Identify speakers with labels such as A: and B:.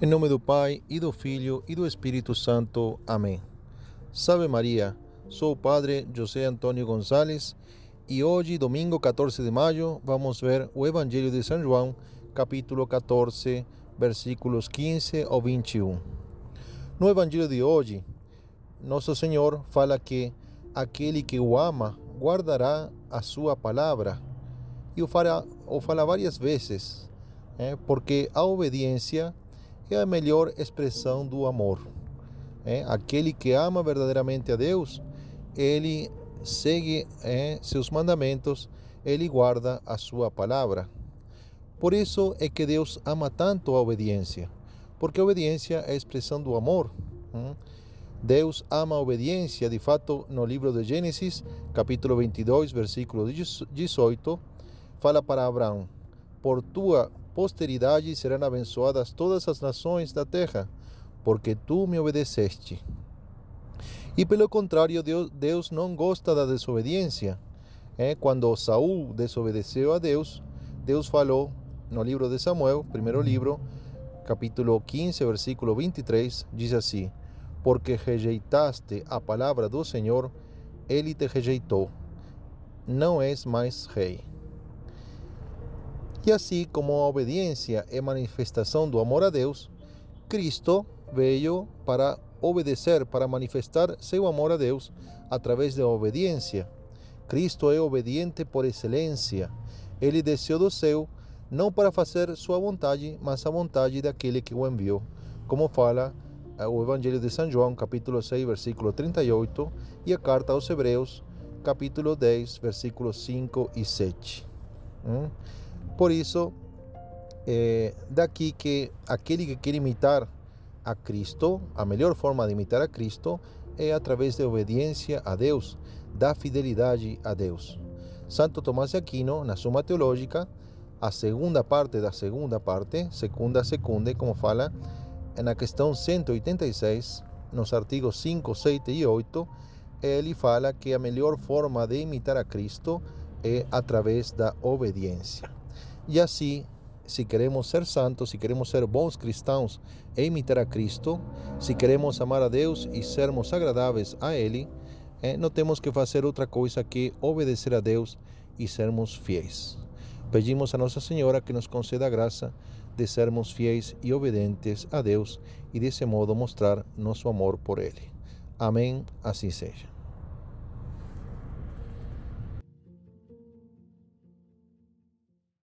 A: Em nome do Pai, e do Filho, e do Espírito Santo. Amém. Salve Maria, sou o Padre José Antônio Gonçalves e hoje, domingo 14 de maio, vamos ver o Evangelho de São João, capítulo 14, versículos 15 ao 21. No Evangelho de hoje, Nosso Senhor fala que aquele que o ama guardará a sua palavra e o fala, o fala várias é, porque a obediência a melhor expressão do amor. É, aquele que ama verdadeiramente a Deus, ele segue é, seus mandamentos, ele guarda a sua palavra. Por isso é que Deus ama tanto a obediência, porque a obediência é a expressão do amor. Hum? Deus ama a obediência, de fato, no livro de Gênesis, capítulo 22, versículo 18, fala para Abraão: Por tua posteridade serão abençoadas todas as nações da terra, porque tu me obedeceste. E pelo contrário, Deus, Deus não gosta da desobediência. É, quando Saul desobedeceu a Deus, Deus falou no livro de Samuel, primeiro livro, capítulo 15, versículo 23, diz assim: Porque rejeitaste a palavra do Senhor, ele te rejeitou. Não és mais rei. E assim como a obediência é manifestação do amor a Deus, Cristo veio para obedecer, para manifestar seu amor a Deus através da obediência. Cristo é obediente por excelência. Ele desceu do céu não para fazer sua vontade, mas a vontade daquele que o enviou, como fala eh, o Evangelho de São João, capítulo 6, versículo 38, e a carta aos Hebreus, capítulo 10, versículos 5 e 7. Por isso, é daqui que aquele que quer imitar a Cristo, a melhor forma de imitar a Cristo é através da obediência a Deus, da fidelidade a Deus. Santo Tomás de Aquino, na Suma Teológica, a segunda parte da segunda parte, segunda segunda, como fala na questão 186, nos artigos 5, 7 e 8, ele fala que a melhor forma de imitar a Cristo é através da obediência. E assim, se queremos ser santos, se queremos ser bons cristãos e imitar a Cristo, se queremos amar a Deus e sermos agradáveis a Ele, eh, não temos que fazer outra coisa que obedecer a Deus e sermos fiéis. Pedimos a Nossa Senhora que nos conceda a graça de sermos fiéis e obedientes a Deus e desse modo mostrar nosso amor por Ele. Amém, assim seja.